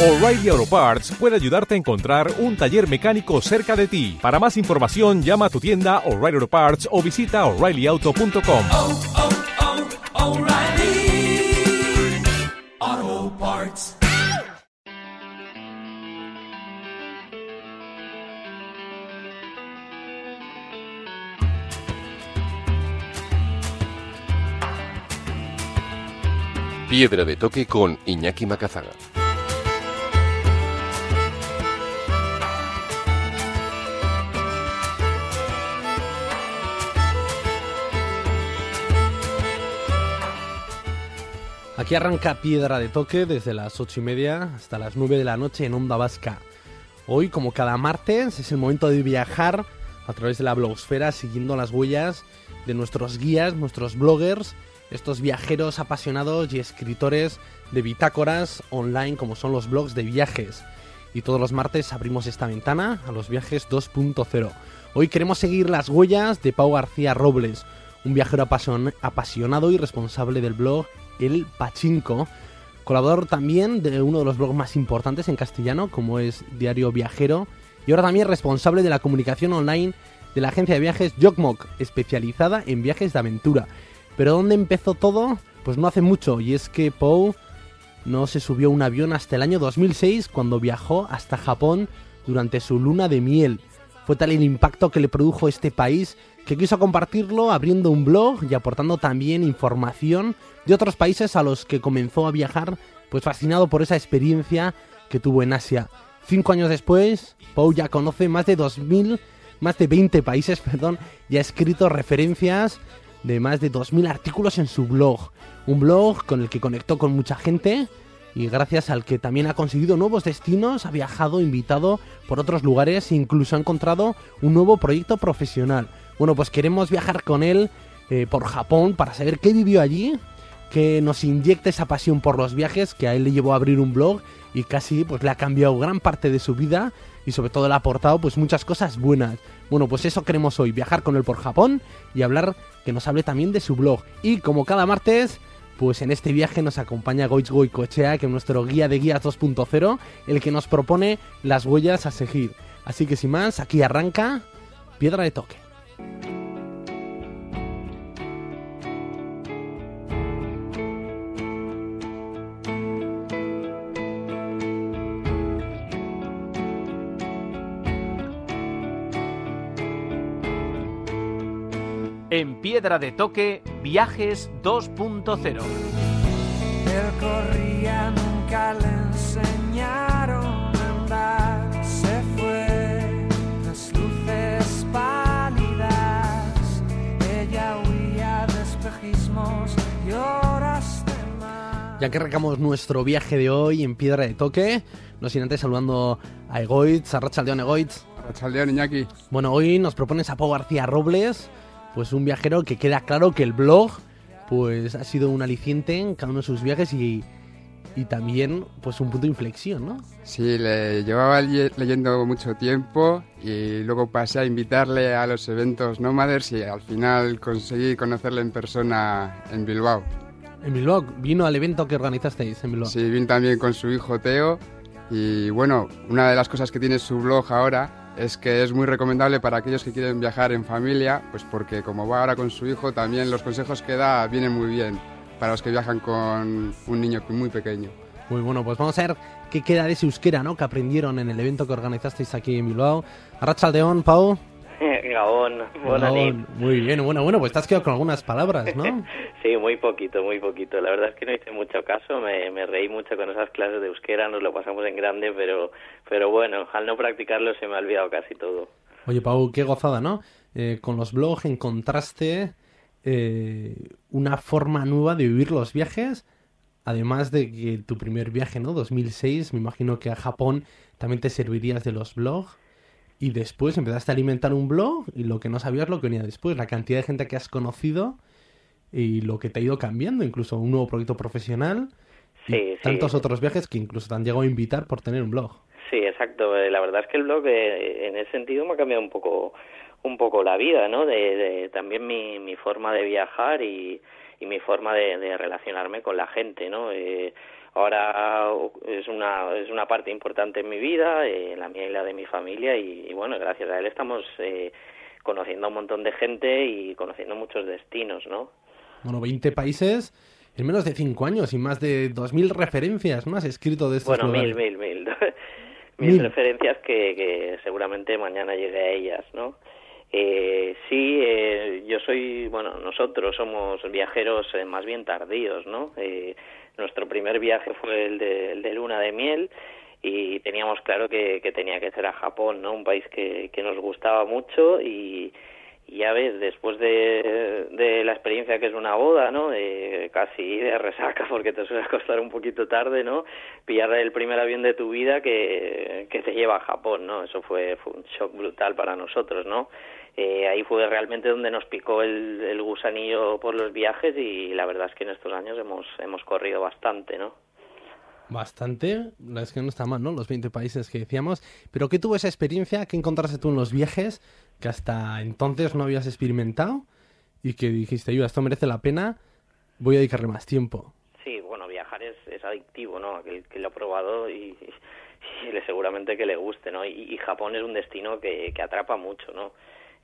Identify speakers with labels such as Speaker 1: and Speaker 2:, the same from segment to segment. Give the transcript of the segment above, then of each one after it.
Speaker 1: O'Reilly Auto Parts puede ayudarte a encontrar un taller mecánico cerca de ti. Para más información, llama a tu tienda O'Reilly Auto Parts o visita oreillyauto.com.
Speaker 2: oh, oh, Parts.
Speaker 3: Piedra de toque con Iñaki Macazaga.
Speaker 4: Aquí arranca Piedra de Toque desde las ocho y media hasta las 9 de la noche en Onda Vasca. Hoy, como cada martes, es el momento de viajar a través de la blogosfera siguiendo las huellas de nuestros guías, nuestros bloggers, estos viajeros apasionados y escritores de bitácoras online como son los blogs de viajes. Y todos los martes abrimos esta ventana a los viajes 2.0. Hoy queremos seguir las huellas de Pau García Robles, un viajero apasion- apasionado y responsable del blog El Pachinko, colaborador también de uno de los blogs más importantes en castellano, como es Diario Viajero, y ahora también responsable de la comunicación online de la agencia de viajes Jokmok, especializada en viajes de aventura. Pero ¿dónde empezó todo? Pues no hace mucho, y es que Poe no se subió a un avión hasta el año 2006 cuando viajó hasta Japón durante su luna de miel. Fue tal el impacto que le produjo este país que quiso compartirlo abriendo un blog y aportando también información de otros países a los que comenzó a viajar, pues fascinado por esa experiencia que tuvo en Asia. Cinco años después, Pau ya conoce más de 2.000, más de 20 países, perdón, y ha escrito referencias de más de 2.000 artículos en su blog. Un blog con el que conectó con mucha gente y gracias al que también ha conseguido nuevos destinos, ha viajado, invitado por otros lugares e incluso ha encontrado un nuevo proyecto profesional. Bueno, pues queremos viajar con él eh, por Japón para saber qué vivió allí, que nos inyecte esa pasión por los viajes que a él le llevó a abrir un blog y casi pues le ha cambiado gran parte de su vida y sobre todo le ha aportado pues muchas cosas buenas. Bueno, pues eso queremos hoy, viajar con él por Japón y hablar que nos hable también de su blog. Y como cada martes, pues en este viaje nos acompaña Goitz Goicoechea, que es nuestro guía de guías 2.0, el que nos propone las huellas a seguir. Así que sin más, aquí arranca Piedra de Toque.
Speaker 5: Piedra de Toque, Viajes 2.0.
Speaker 6: Él corría, nunca le enseñaron a andar. Se fue tras luces pálidas. Ella huía de espejismos y horas de mar.
Speaker 4: Ya que arrancamos nuestro viaje de hoy en Piedra de Toque, no sin antes saludando a Egoitz, a Rachaldeón Egoitz.
Speaker 7: Rachaldeón, Iñaki.
Speaker 4: Bueno, hoy nos propones a Pau García Robles, pues un viajero que queda claro que el blog pues ha sido un aliciente en cada uno de sus viajes y, y también pues un punto de inflexión, ¿no?
Speaker 7: Sí, le llevaba le- leyendo mucho tiempo y luego pasé a invitarle a los eventos nómades y al final conseguí conocerle en persona en Bilbao.
Speaker 4: En Bilbao, vino al evento que organizasteis en Bilbao.
Speaker 7: Sí, vine también con su hijo Teo y bueno, una de las cosas que tiene su blog ahora es que es muy recomendable para aquellos que quieren viajar en familia, pues porque como va ahora con su hijo, también los consejos que da vienen muy bien para los que viajan con un niño muy pequeño.
Speaker 4: Muy bueno, pues vamos a ver qué queda de ese euskera, ¿no? Que aprendieron en el evento que organizasteis aquí en Bilbao. Arrachaldeón, Pau.
Speaker 8: Gabón,
Speaker 4: Gabón. Muy bien, bueno, bueno, pues te has quedado con algunas palabras, ¿no?
Speaker 8: Sí, muy poquito, muy poquito. La verdad es que no hice mucho caso, me, me reí mucho con esas clases de euskera, nos lo pasamos en grande, pero, pero bueno, al no practicarlo se me ha olvidado casi todo.
Speaker 4: Oye, Pau, qué gozada, ¿no? Eh, con los blogs encontraste eh, una forma nueva de vivir los viajes, además de que tu primer viaje, ¿no? 2006, me imagino que a Japón también te servirías de los blogs. Y después empezaste a alimentar un blog y lo que no sabías lo que venía después, la cantidad de gente que has conocido y lo que te ha ido cambiando, incluso un nuevo proyecto profesional y
Speaker 8: Sí, sí.
Speaker 4: tantos otros viajes que incluso te han llegado a invitar por tener un blog.
Speaker 8: Sí, exacto. Eh, La verdad es que el blog eh, en ese sentido me ha cambiado un poco un poco la vida, ¿no? De, de- también mi, mi forma de viajar y, y mi forma de, de relacionarme con la gente, ¿no? Eh, ahora es una es una parte importante en mi vida, eh, la mía y la de mi familia y, y bueno, gracias a él estamos eh, conociendo a un montón de gente y conociendo muchos destinos, ¿no?
Speaker 4: Bueno, 20 países en menos de 5 años y más de 2.000 referencias. Has escrito de estos
Speaker 8: Bueno, mil,
Speaker 4: lugares.
Speaker 8: mil, mil. mil
Speaker 4: Mil.
Speaker 8: referencias que, que seguramente mañana llegue a ellas, ¿no? Eh, sí, eh, yo soy, bueno, nosotros somos viajeros eh, más bien tardíos, ¿no? Eh, nuestro primer viaje fue el de, luna de miel y teníamos claro que, tenía que ser a Japón, ¿no? Un país que, que nos gustaba mucho y, ya ves, después de, de la experiencia que es una boda, ¿no? De casi de resaca porque te suele costar un poquito tarde, ¿no? Pillar el primer avión de tu vida que, que te lleva a Japón, ¿no? Eso fue, fue un shock brutal para nosotros, ¿no? Eh, ahí fue realmente donde nos picó el, el gusanillo por los viajes y la verdad es que en estos años hemos, hemos corrido bastante, ¿no?
Speaker 4: Bastante, la verdad es que no está mal, ¿no? Los 20 países que decíamos. Pero ¿qué tuvo esa experiencia? ¿Qué encontraste tú en los viajes que hasta entonces no habías experimentado? Y que dijiste, yo, esto merece la pena, voy a dedicarle más tiempo.
Speaker 8: Sí, bueno, viajar es, es adictivo, ¿no? Aquel que lo ha probado y, seguramente que le guste, ¿no? Y, y Japón es un destino que, que atrapa mucho, ¿no?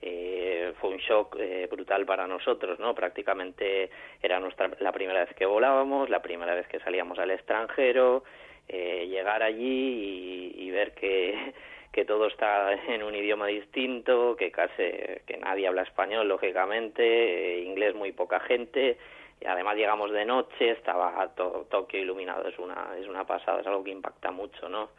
Speaker 8: Eh, fue un shock eh, brutal para nosotros, ¿no? Prácticamente era nuestra la primera vez que volábamos, la primera vez que salíamos al extranjero, eh, llegar allí y, ver que, que todo está en un idioma distinto, que casi que nadie habla español, lógicamente, eh, inglés muy poca gente, y además llegamos de noche, estaba to- Tokio iluminado, es una, es una pasada, es algo que impacta mucho, ¿no?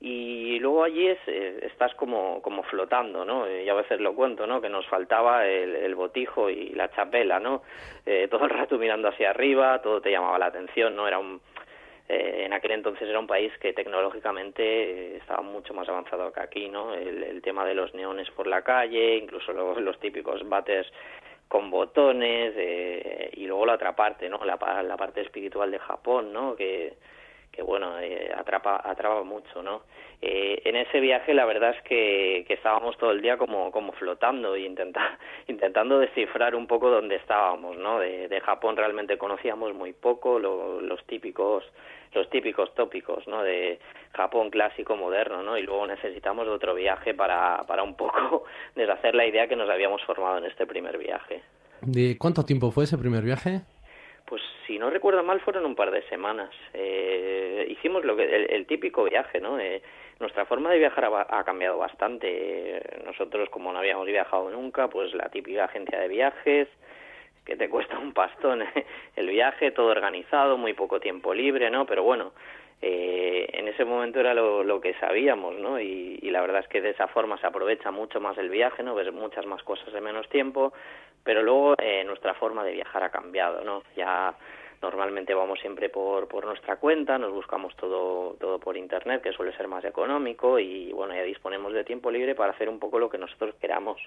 Speaker 8: Y luego allí es, eh, estás como, como flotando, ¿no? Eh, yo a veces lo cuento, ¿no? Que nos faltaba el, botijo y la chapela, ¿no? Eh, todo el rato mirando hacia arriba, todo te llamaba la atención, ¿no? Era un, eh, en aquel entonces era un país que tecnológicamente eh, estaba mucho más avanzado que aquí, ¿no? El, el tema de los neones por la calle, incluso los, los típicos bates con botones eh, y luego la otra parte, ¿no? La, la parte espiritual de Japón, ¿no? Que, que bueno, eh, atrapa, atrapa mucho, ¿no? Eh, en ese viaje la verdad es que, estábamos todo el día como, como flotando e intenta, intentando descifrar un poco dónde estábamos, ¿no? De, Japón realmente conocíamos muy poco, lo- los típicos los típicos tópicos, ¿no? De Japón clásico moderno, ¿no? Y luego necesitamos otro viaje para, para un poco deshacer la idea que nos habíamos formado en este primer viaje.
Speaker 4: ¿De cuánto tiempo fue ese primer viaje?
Speaker 8: Pues si no recuerdo mal fueron un par de semanas. Eh, hicimos lo que el, el típico viaje, ¿no? Eh, nuestra forma de viajar ha, ha cambiado bastante. Nosotros como no habíamos viajado nunca, pues la típica agencia de viajes que te cuesta un pastón el viaje, todo organizado, muy poco tiempo libre, ¿no? Pero bueno, eh, en ese momento era lo, que sabíamos, ¿no? Y, y la verdad es que de esa forma se aprovecha mucho más el viaje, ¿no? Ves muchas más cosas en menos tiempo, pero luego eh, nuestra forma de viajar ha cambiado, ¿no? Ya normalmente vamos siempre por, por nuestra cuenta, nos buscamos todo, todo por internet, que suele ser más económico, y bueno, ya disponemos de tiempo libre para hacer un poco lo que nosotros queramos.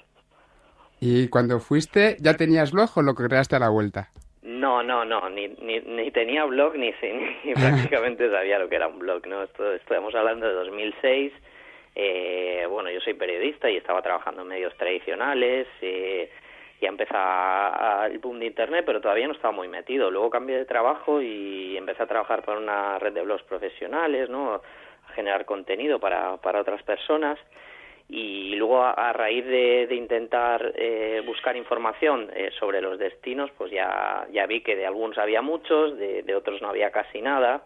Speaker 7: ¿Y cuando fuiste ya tenías blog o lo creaste a la vuelta?
Speaker 8: No, no, no, ni, ni, ni tenía blog ni, ni prácticamente sabía lo que era un blog, ¿no? Esto, estamos hablando de 2006, eh, bueno, yo soy periodista y estaba trabajando en medios tradicionales, eh, ya empezaba el boom de internet, pero todavía no estaba muy metido. Luego cambié de trabajo y empecé a trabajar para una red de blogs profesionales, ¿no? A generar contenido para, para otras personas y luego a, a raíz de, de intentar eh, buscar información eh, sobre los destinos pues ya ya vi que de algunos había muchos de, de otros no había casi nada.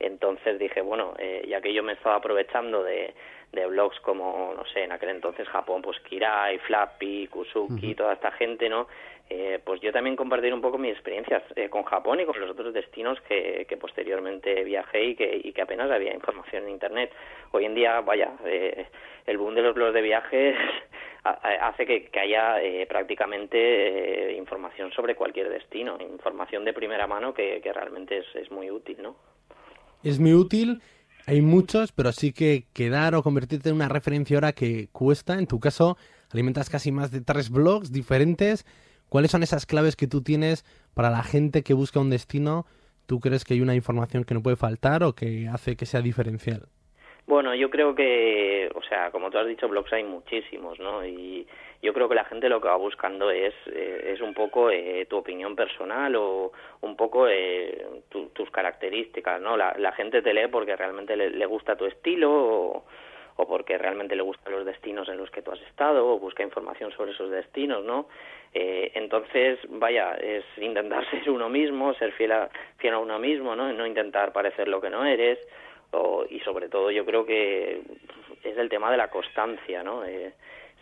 Speaker 8: Entonces dije bueno eh, ya que yo me estaba aprovechando de, de blogs como no sé en aquel entonces Japón pues Kirai Flappy Kusuki toda esta gente no eh, pues yo también compartir un poco mis experiencias eh, con Japón y con los otros destinos que, posteriormente viajé y que, apenas había información en internet hoy en día vaya eh, el boom de los blogs de viajes ha- ha- hace que, haya eh, prácticamente eh, información sobre cualquier destino, información de primera mano que, realmente es, es muy útil, ¿no?
Speaker 4: Es muy útil, hay muchos, pero sí que quedar o convertirte en una referencia ahora que cuesta. En tu caso, alimentas casi más de tres blogs diferentes. ¿Cuáles son esas claves que tú tienes para la gente que busca un destino? ¿Tú crees que hay una información que no puede faltar o que hace que sea diferencial?
Speaker 8: Bueno, yo creo que, o sea, como tú has dicho, blogs hay muchísimos, ¿no? Y yo creo que la gente lo que va buscando es, eh, es un poco eh, tu opinión personal o un poco eh, tu- tus características, ¿no? La, la gente te lee porque realmente le, le gusta tu estilo o, o porque realmente le gustan los destinos en los que tú has estado o busca información sobre esos destinos, ¿no? Eh, entonces, vaya, es intentar ser uno mismo, ser fiel a, fiel a uno mismo, ¿no? No intentar parecer lo que no eres o- y sobre todo yo creo que es el tema de la constancia, ¿no? Eh,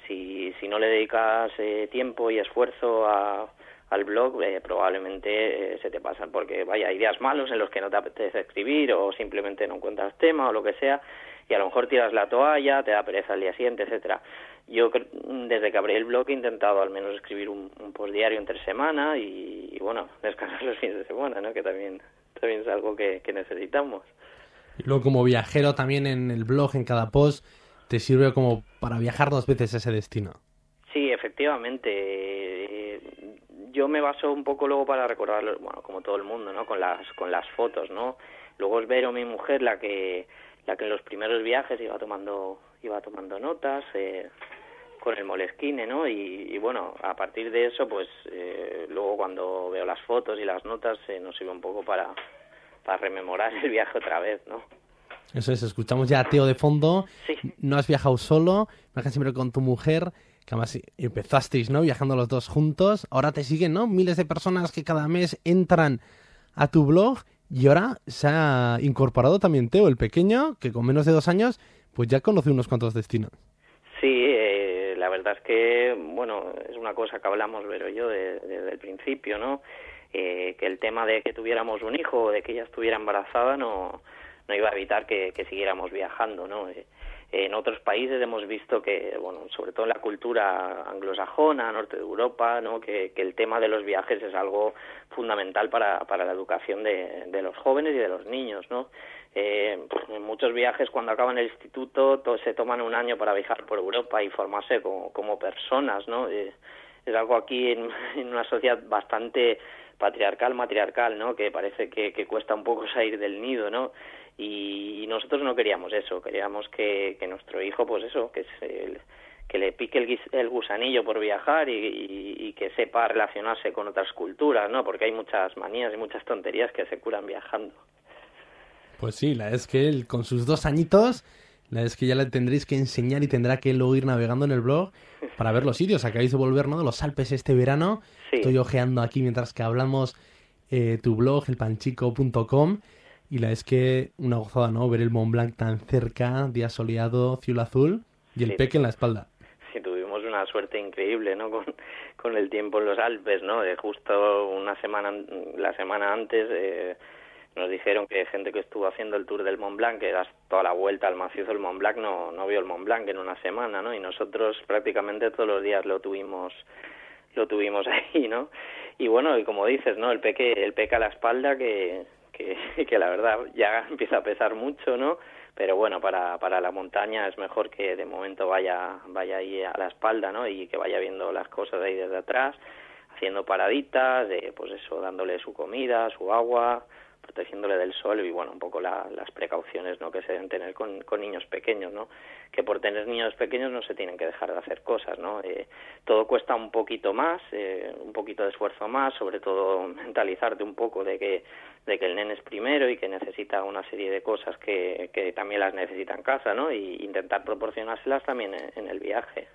Speaker 8: si, si no le dedicas eh, tiempo y esfuerzo a, al blog, eh, probablemente eh, se te pasan, porque vaya, hay días malos en los que no te apetece escribir o simplemente no encuentras tema o lo que sea, y a lo mejor tiras la toalla, te da pereza al día siguiente, etcétera. Yo desde que abrí el blog he intentado al menos escribir un, un post diario entre semana y, y, bueno, descansar los fines de semana, ¿no? Que también, también es algo que, que necesitamos.
Speaker 4: Y luego como viajero también en el blog, en cada post, te sirve como para viajar dos veces a ese destino.
Speaker 8: Sí, efectivamente. Yo me baso un poco luego para recordarlo, bueno, como todo el mundo, ¿no? Con las con las fotos, ¿no? Luego es Vero, mi mujer, la que la que en los primeros viajes iba tomando iba tomando notas eh, con el Moleskine, ¿no? Y, y bueno, a partir de eso, pues eh, luego cuando veo las fotos y las notas eh, nos sirve un poco para para rememorar el viaje otra vez, ¿no?
Speaker 4: Eso es, escuchamos ya a Teo de fondo.
Speaker 8: Sí.
Speaker 4: No has viajado solo, viajas siempre con tu mujer, que además empezasteis, ¿no? Viajando los dos juntos. Ahora te siguen, ¿no? Miles de personas que cada mes entran a tu blog y ahora se ha incorporado también Teo, el pequeño, que con menos de dos años, pues ya conoce unos cuantos destinos.
Speaker 8: Sí, eh, la verdad es que, bueno, es una cosa que hablamos, Vero y yo, de- desde el principio, ¿no? Eh, que el tema de que tuviéramos un hijo o de que ella estuviera embarazada no, no iba a evitar que, que siguiéramos viajando, ¿no? Eh, en otros países hemos visto que, bueno, sobre todo en la cultura anglosajona, norte de Europa, ¿no? Que, que el tema de los viajes es algo fundamental para, para la educación de, de los jóvenes y de los niños, ¿no? Eh, en muchos viajes cuando acaban el instituto to- se toman un año para viajar por Europa y formarse como, como personas, ¿no? Eh, es algo aquí en, en una sociedad bastante patriarcal, matriarcal, ¿no? Que parece que, que cuesta un poco salir del nido, ¿no? Y, y nosotros no queríamos eso, queríamos que, que nuestro hijo, pues eso, que se, que le pique el, gusanillo por viajar y, y- y que sepa relacionarse con otras culturas, ¿no? Porque hay muchas manías y muchas tonterías que se curan viajando.
Speaker 4: Pues sí, la es que él con sus dos añitos, la es que ya le tendréis que enseñar y tendrá que luego ir navegando en el blog para ver los sitios. Acabáis de volver, ¿no? De los Alpes este verano.
Speaker 8: Sí.
Speaker 4: Estoy ojeando aquí mientras que hablamos eh, tu blog, elpanchico.com. Y la es que una gozada, ¿no? Ver el Mont Blanc tan cerca, día soleado, cielo azul y el
Speaker 8: Sí.
Speaker 4: peque en la espalda.
Speaker 8: Sí, tuvimos una suerte increíble, ¿no? Con, con el tiempo en los Alpes, ¿no? De justo una semana, la semana antes, eh, nos dijeron que gente que estuvo haciendo el Tour del Mont Blanc, que das toda la vuelta al macizo del Mont Blanc, no, no vio el Mont Blanc en una semana, ¿no? Y nosotros prácticamente todos los días lo tuvimos lo tuvimos ahí, ¿no? Y bueno, y como dices, ¿no? El peque, el peque a la espalda que, que, que la verdad ya empieza a pesar mucho, ¿no? Pero bueno, para, para la montaña es mejor que de momento vaya, vaya ahí a la espalda, ¿no? Y que vaya viendo las cosas ahí desde atrás, haciendo paraditas, de, pues eso, dándole su comida, su agua, protegiéndole del sol y bueno, un poco la- las precauciones ¿no? que se deben tener con, niños pequeños, ¿no? Que por tener niños pequeños no se tienen que dejar de hacer cosas, ¿no? Eh, todo cuesta un poquito más, eh, un poquito de esfuerzo más, sobre todo mentalizarte un poco de que, de que el nene es primero y que necesita una serie de cosas que, que también las necesita en casa, ¿no? Y intentar proporcionárselas también en, en el viaje.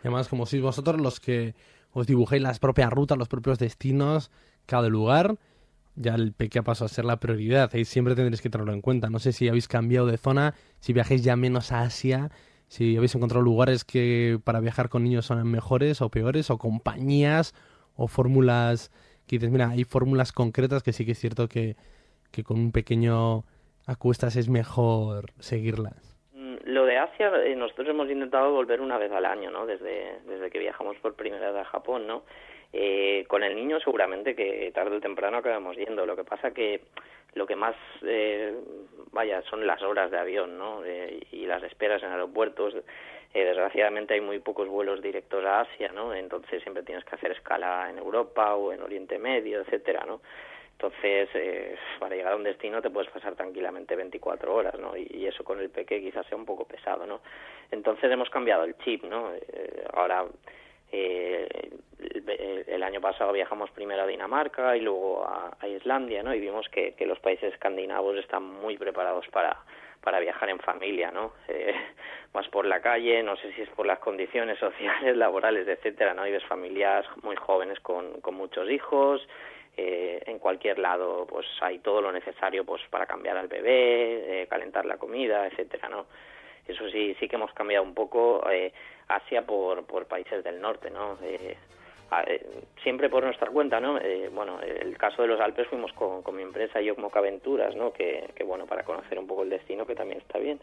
Speaker 4: Además, como sois vosotros los que os dibujéis las propias rutas, los propios destinos, cada lugar, ya el peque pasó a ser la prioridad. Y siempre tendréis que tenerlo en cuenta. No sé si habéis cambiado de zona, si viajáis ya menos a Asia, si habéis encontrado lugares que para viajar con niños son mejores o peores, o compañías, o fórmulas que dices, mira, hay fórmulas concretas que sí que es cierto que, que con un pequeño a cuestas es mejor seguirlas.
Speaker 8: Asia, eh, nosotros hemos intentado volver una vez al año, ¿no? Desde, desde que viajamos por primera vez a Japón, ¿no? Eh, con el niño seguramente que tarde o temprano acabamos yendo. Lo que pasa que lo que más, eh, vaya, son las horas de avión, ¿no? Eh, y las esperas en aeropuertos. Eh, desgraciadamente hay muy pocos vuelos directos a Asia, ¿no? Entonces siempre tienes que hacer escala en Europa o en Oriente Medio, etcétera, ¿no? Entonces, eh, para llegar a un destino te puedes pasar tranquilamente 24 horas, ¿no? Y, eso con el peque quizás sea un poco pesado, ¿no? Entonces hemos cambiado el chip, ¿no? Eh, ahora, eh, el, año pasado viajamos primero a Dinamarca y luego a, Islandia, ¿no? Y vimos que, que los países escandinavos están muy preparados para para viajar en familia, ¿no? Eh, vas por la calle, no sé si es por las condiciones sociales, laborales, etcétera, ¿no? Y ves familias muy jóvenes con, con muchos hijos, eh, en cualquier lado, pues hay todo lo necesario, pues para cambiar al bebé, eh, calentar la comida, etcétera, ¿no? Eso sí, sí que hemos cambiado un poco eh, Asia por, por países del norte, ¿no? Eh, eh, siempre por nuestra cuenta, ¿no? Bueno, el caso de los Alpes fuimos con, con mi empresa Yokmok Aventuras, ¿no? Que, que, bueno, para conocer un poco el destino, que también está bien.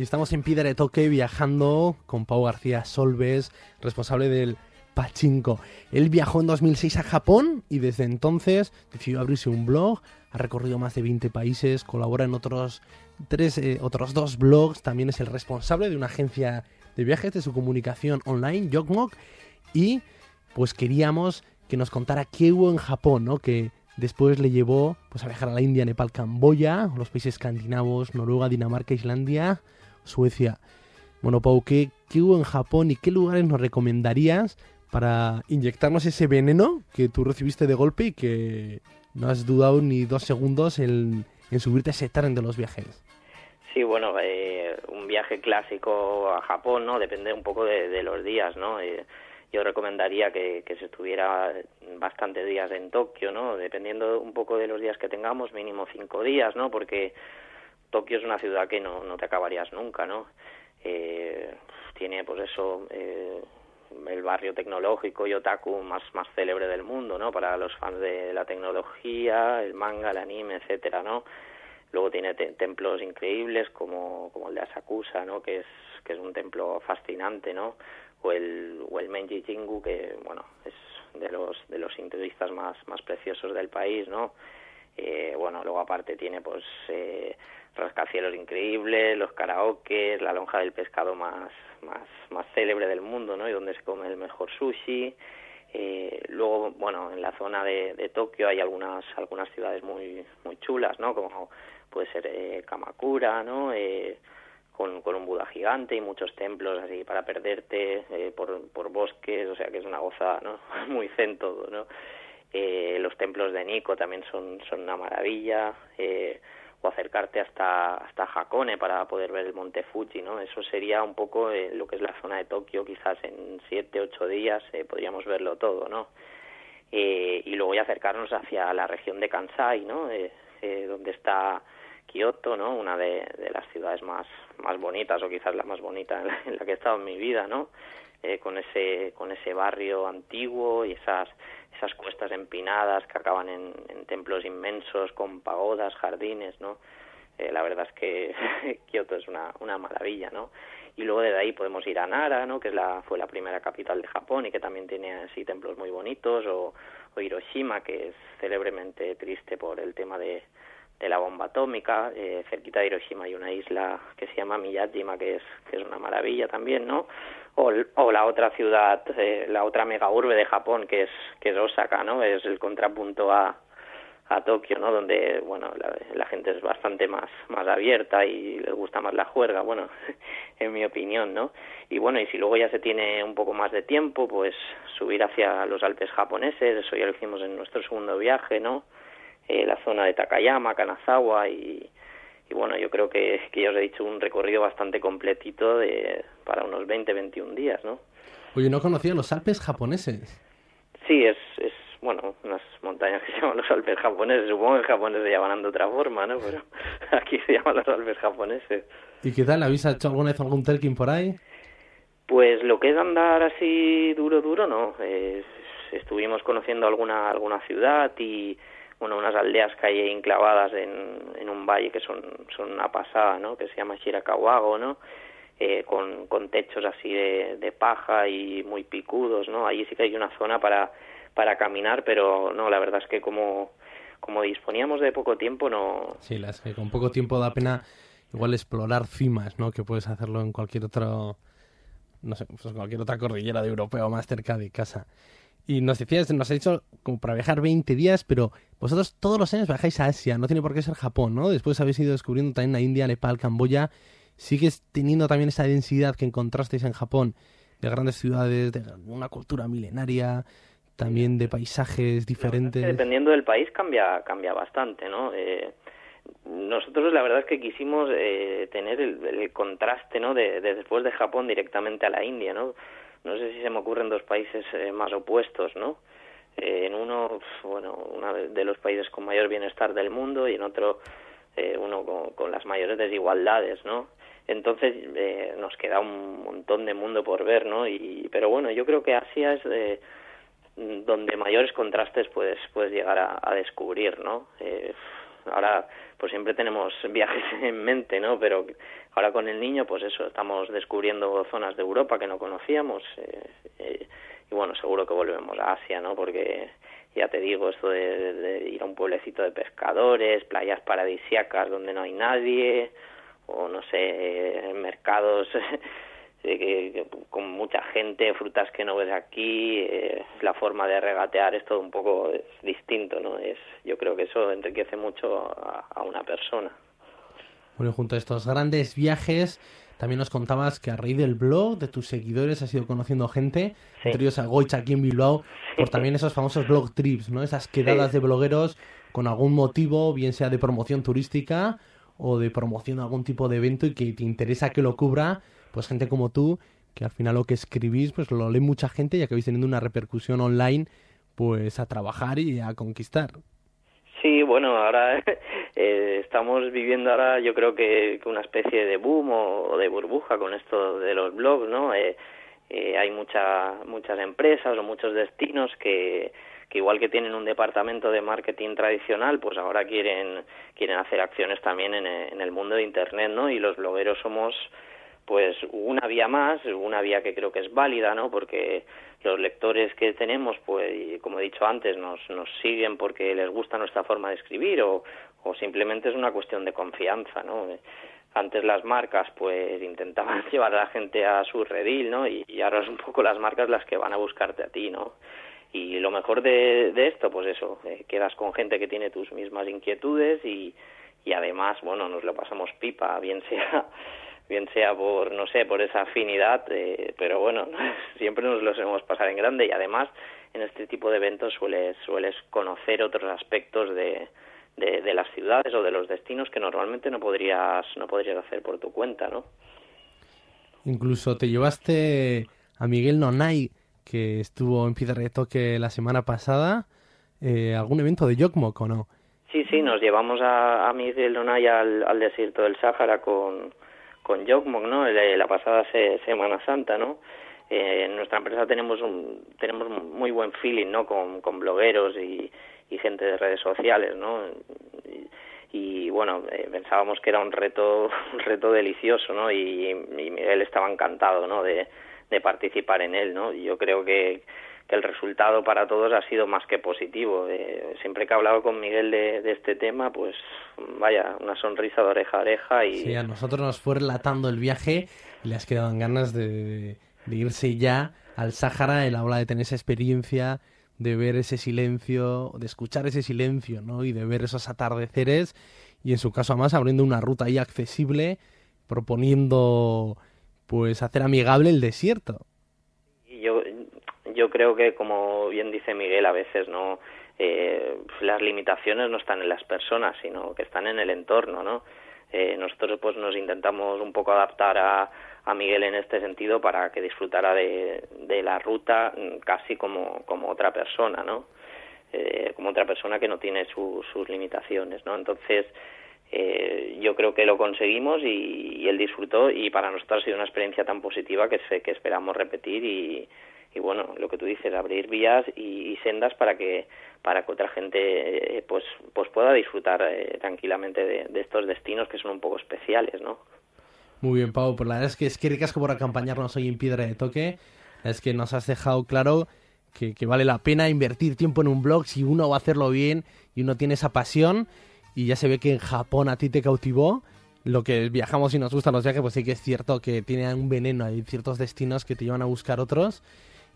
Speaker 4: Y estamos en Piedra de Toque viajando con Pau García Solves, responsable del Pachinko. Él viajó en 2006 a Japón y desde entonces decidió abrirse un blog, ha recorrido más de 20 países, colabora en otros, tres, eh, otros dos blogs, también es el responsable de una agencia de viajes de su comunicación online, Yokmok, y pues queríamos que nos contara qué hubo en Japón, ¿no? Que después le llevó pues a viajar a la India, Nepal, Camboya, los países escandinavos, Noruega, Dinamarca, Islandia, Suecia. Bueno, Pau, ¿qué, ¿qué hubo en Japón y qué lugares nos recomendarías para inyectarnos ese veneno que tú recibiste de golpe y que no has dudado ni dos segundos en, en subirte a ese tren de los viajes?
Speaker 8: Sí, bueno, eh, un viaje clásico a Japón, ¿no? Depende un poco de, los días, ¿no? Eh, yo recomendaría que, que se estuviera bastantes días en Tokio, ¿no? Dependiendo un poco de los días que tengamos, mínimo cinco días, ¿no? Porque Tokio es una ciudad que no, no te acabarías nunca, ¿no? Eh, tiene, pues eso, eh, el barrio tecnológico y otaku más, más célebre del mundo, ¿no? Para los fans de la tecnología, el manga, el anime, etcétera, ¿no? Luego tiene te templos increíbles como, como el de Asakusa, ¿no? Que es, que es un templo fascinante, ¿no? O el, o el Menji Jingu, que, bueno, es de los, de los hinduistas más, más preciosos del país, ¿no? Eh, bueno, luego aparte tiene, pues, eh, rascacielos increíbles, los karaokes, la lonja del pescado más, más, más célebre del mundo, ¿no? Y donde se come el mejor sushi. Eh, luego, bueno, en la zona de, Tokio hay algunas, algunas ciudades muy, muy chulas, ¿no? Como puede ser eh, Kamakura, ¿no? Eh, con, con un Buda gigante y muchos templos así para perderte eh, por, por bosques, o sea que es una gozada, ¿no? Muy zen todo, ¿no? Eh, los templos de Nikko también son, son una maravilla, eh, o acercarte hasta, hasta Hakone para poder ver el monte Fuji, ¿no? Eso sería un poco eh, lo que es la zona de Tokio, quizás en siete, ocho días eh, podríamos verlo todo, ¿no? Eh, y luego ya acercarnos hacia la región de Kansai, ¿no? Eh, eh, donde está Kioto, ¿no? Una de, de, las ciudades más, más bonitas, o quizás la más bonita en la, en la que he estado en mi vida, ¿no? Con ese con ese barrio antiguo y esas esas cuestas empinadas que acaban en, en templos inmensos con pagodas, jardines, ¿no? Eh, la verdad es que Kioto es una, una maravilla, ¿no? Y luego de ahí podemos ir a Nara, ¿no? Que es la, fue la primera capital de Japón y que también tiene así templos muy bonitos, o, Hiroshima, que es célebremente triste por el tema de, de la bomba atómica. Eh, cerquita de Hiroshima hay una isla que se llama Miyajima, que es, que es una maravilla también, ¿no? O, o la otra ciudad, eh, la otra mega urbe de Japón, que es, que es Osaka, ¿no? Es el contrapunto a, a Tokio, ¿no? Donde, bueno, la, gente es bastante más, más abierta y les gusta más la juerga, bueno, en mi opinión, ¿no? Y bueno, y si luego ya se tiene un poco más de tiempo, pues subir hacia los Alpes japoneses, eso ya lo hicimos en nuestro segundo viaje, ¿no? eh, la zona de Takayama, Kanazawa y, y bueno, yo creo que, que ya os he dicho un recorrido bastante completito de, para unos 20, 21 días, ¿no?
Speaker 4: Oye, no conocía los Alpes japoneses.
Speaker 8: Sí, es, es bueno, unas montañas que se llaman los Alpes japoneses. Supongo que en Japón se llaman de otra forma, ¿no? Pero aquí se llaman los Alpes japoneses.
Speaker 4: ¿Y qué tal? ¿Habéis hecho alguna vez algún trekking por ahí?
Speaker 8: Pues lo que es andar así duro, duro, no. Eh, estuvimos conociendo alguna alguna ciudad y bueno unas aldeas que hay enclavadas en, en un valle que son son una pasada, ¿no? Que se llama Shirakawago, ¿no? Eh, con, con techos así de, de paja y muy picudos, ¿no? Allí sí que hay una zona para para caminar, pero no, la verdad es que como como disponíamos de poco tiempo no
Speaker 4: Sí, las que con poco tiempo da pena igual explorar cimas, ¿no? Que puedes hacerlo en cualquier otro no sé, pues cualquier otra cordillera de europeo más cerca de casa. Y nos decías, nos ha dicho como para viajar 20 días, pero vosotros todos los años viajáis a Asia, no tiene por qué ser Japón, ¿no? Después habéis ido descubriendo también a India, Nepal, Camboya. ¿Sigues teniendo también esa densidad que encontrasteis en Japón de grandes ciudades, de una cultura milenaria, también de paisajes diferentes?
Speaker 8: dependiendo del país cambia cambia bastante, ¿no? Eh, nosotros la verdad es que quisimos eh, tener el, el, contraste no de, de, después de Japón directamente a la India no no sé si se me ocurren dos países eh, más opuestos no eh, en uno bueno uno de los países con mayor bienestar del mundo y en otro eh, uno con, con, las mayores desigualdades no entonces eh, nos queda un montón de mundo por ver no y pero bueno yo creo que Asia es eh, donde mayores contrastes puedes puedes llegar a, a descubrir no ahora pues siempre tenemos viajes en mente, ¿no? Pero ahora con el niño, pues eso, estamos descubriendo zonas de Europa que no conocíamos eh, eh, y bueno, seguro que volvemos a Asia, ¿no? Porque ya te digo, esto de, ir a un pueblecito de pescadores, playas paradisiacas donde no hay nadie, o no sé, eh, mercados eh, que, con mucha gente, frutas que no ves aquí, la forma de regatear es todo un poco es distinto, ¿no? Es, yo creo que eso enriquece mucho a, una persona.
Speaker 4: Bueno, junto a estos grandes viajes, también nos contabas que a raíz del blog de tus seguidores has ido conociendo gente, sí. entre ellos a Goich aquí en Bilbao, sí. por también esos famosos blog trips, ¿no? Esas quedadas sí. de blogueros con algún motivo, bien sea de promoción turística o de promoción de algún tipo de evento y que te interesa que lo cubra pues gente como tú, que al final lo que escribís, pues lo lee mucha gente y acabáis teniendo una repercusión online, pues a trabajar y a conquistar.
Speaker 8: Sí, bueno, ahora eh, estamos viviendo ahora yo creo que, una especie de boom o, de burbuja con esto de los blogs, ¿no? Eh, eh, hay mucha, muchas empresas o muchos destinos que, que igual que tienen un departamento de marketing tradicional, pues ahora quieren, quieren hacer acciones también en, en el mundo de Internet, ¿no? Y los blogueros somos pues una vía más, una vía que creo que es válida, ¿no? Porque los lectores que tenemos, pues, como he dicho antes, nos, nos siguen porque les gusta nuestra forma de escribir o, o simplemente es una cuestión de confianza, ¿no? Antes las marcas, pues, intentaban llevar a la gente a su redil, ¿no? Y, ahora es un poco las marcas las que van a buscarte a ti, ¿no? Y lo mejor de, de esto, pues eso, eh, quedas con gente que tiene tus mismas inquietudes y, y además, bueno, nos lo pasamos pipa, bien sea bien sea por, no sé, por esa afinidad, eh, pero bueno, siempre nos los hemos pasado en grande y además en este tipo de eventos sueles, sueles conocer otros aspectos de, de, de, las ciudades o de los destinos que normalmente no podrías, no podrías hacer por tu cuenta, ¿no?
Speaker 4: Incluso te llevaste a Miguel Nonay, que estuvo en Piedra de Toque la semana pasada, eh, algún evento de Yokmok, ¿o no?
Speaker 8: Sí, sí, nos llevamos a, a Miguel Nonay al, al desierto del Sáhara con con Jokmok, ¿no? La pasada Semana Santa, ¿no? Eh, en nuestra empresa tenemos un tenemos muy buen feeling, ¿no? Con, con blogueros y, y gente de redes sociales, ¿no? Y, bueno, eh, pensábamos que era un reto un reto delicioso, ¿no? Y, y Miguel estaba encantado, ¿no? De, de participar en él, ¿no? Yo creo que que el resultado para todos ha sido más que positivo. Eh, siempre que he hablado con Miguel de, este tema, pues vaya, una sonrisa de oreja a oreja. Y...
Speaker 4: Sí, a nosotros nos fue relatando el viaje y le has quedado ganas de, de irse ya al Sáhara. Él habla de tener esa experiencia, de ver ese silencio, de escuchar ese silencio, ¿no? Y de ver esos atardeceres. Y en su caso, además, abriendo una ruta ahí accesible, proponiendo, pues, hacer amigable el desierto
Speaker 8: creo que como bien dice Miguel a veces no eh, las limitaciones no están en las personas, sino que están en el entorno, ¿no? Eh, nosotros pues nos intentamos un poco adaptar a, a Miguel en este sentido para que disfrutara de, de la ruta casi como, como otra persona, ¿no? Eh, como otra persona que no tiene su- sus limitaciones, ¿no? Entonces, eh, yo creo que lo conseguimos y, él disfrutó y para nosotros ha sido una experiencia tan positiva que, sé que esperamos repetir y, y bueno, lo que tú dices, abrir vías y, y sendas para que para que otra gente eh, pues pues pueda disfrutar eh, tranquilamente de, de estos destinos que son un poco especiales, ¿no?
Speaker 4: Muy bien, Pau. Pues la verdad es que es que ricasco por acompañarnos hoy en Piedra de Toque. Es que nos has dejado claro que, que vale la pena invertir tiempo en un blog si uno va a hacerlo bien y uno tiene esa pasión. Y ya se ve que en Japón a ti te cautivó. Lo que viajamos y nos gustan los viajes, pues sí que es cierto que tiene un veneno. Hay ciertos destinos que te llevan a buscar otros.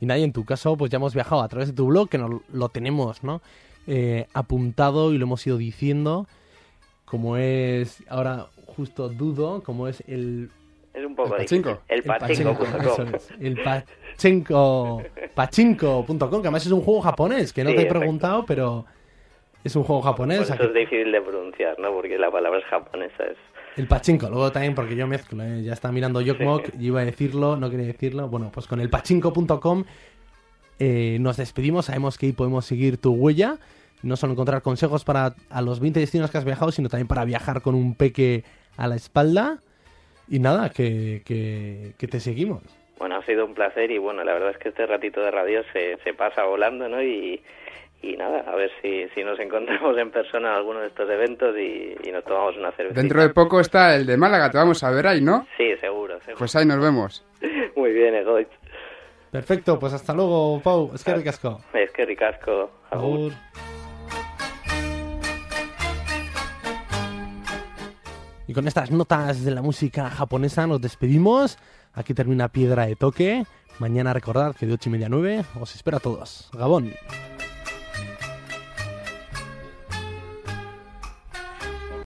Speaker 4: Y nadie, en tu caso, pues ya hemos viajado a través de tu blog, que nos, lo tenemos, ¿no? Eh, apuntado y lo hemos ido diciendo. Como es, ahora justo dudo, como es el
Speaker 8: Es un poco
Speaker 7: El pachinko.
Speaker 8: El
Speaker 4: el pachinko,
Speaker 8: pachinko.com.
Speaker 4: eso es. El pachinko, pachinko.com, que además es un juego japonés, que no
Speaker 8: Sí,
Speaker 4: te he
Speaker 8: exacto.
Speaker 4: preguntado, pero es un juego
Speaker 8: Por
Speaker 4: japonés.
Speaker 8: eso
Speaker 4: aquí-
Speaker 8: es difícil de pronunciar, ¿no? Porque la palabra es japonesa. Es...
Speaker 4: El pachinko, luego también porque yo mezclo, ¿eh? ya está mirando Yokmok y iba a decirlo, no quería decirlo. Bueno, pues con el pachinko.com eh, nos despedimos, sabemos que ahí podemos seguir tu huella, no solo encontrar consejos para a los 20 destinos que has viajado, sino también para viajar con un peque a la espalda. Y nada, que, que, que te seguimos.
Speaker 8: Bueno, ha sido un placer y bueno, la verdad es que este ratito de radio se, se pasa volando, ¿no? Y, y nada, a ver si, si nos encontramos en persona en alguno de estos eventos y, y nos tomamos una cerveza.
Speaker 7: Dentro de poco está el de Málaga, te vamos a ver ahí, ¿no?
Speaker 8: Sí, seguro, seguro.
Speaker 7: Pues ahí nos vemos.
Speaker 8: Muy bien, Egoitz.
Speaker 4: Perfecto, pues hasta luego, Pau. Es que ricasco.
Speaker 8: Es que ricasco.
Speaker 4: Agur. Y con estas notas de la música japonesa nos despedimos. Aquí termina Piedra de Toque. Mañana recordad que de 8 y media a 9 os espero a todos. Gabón.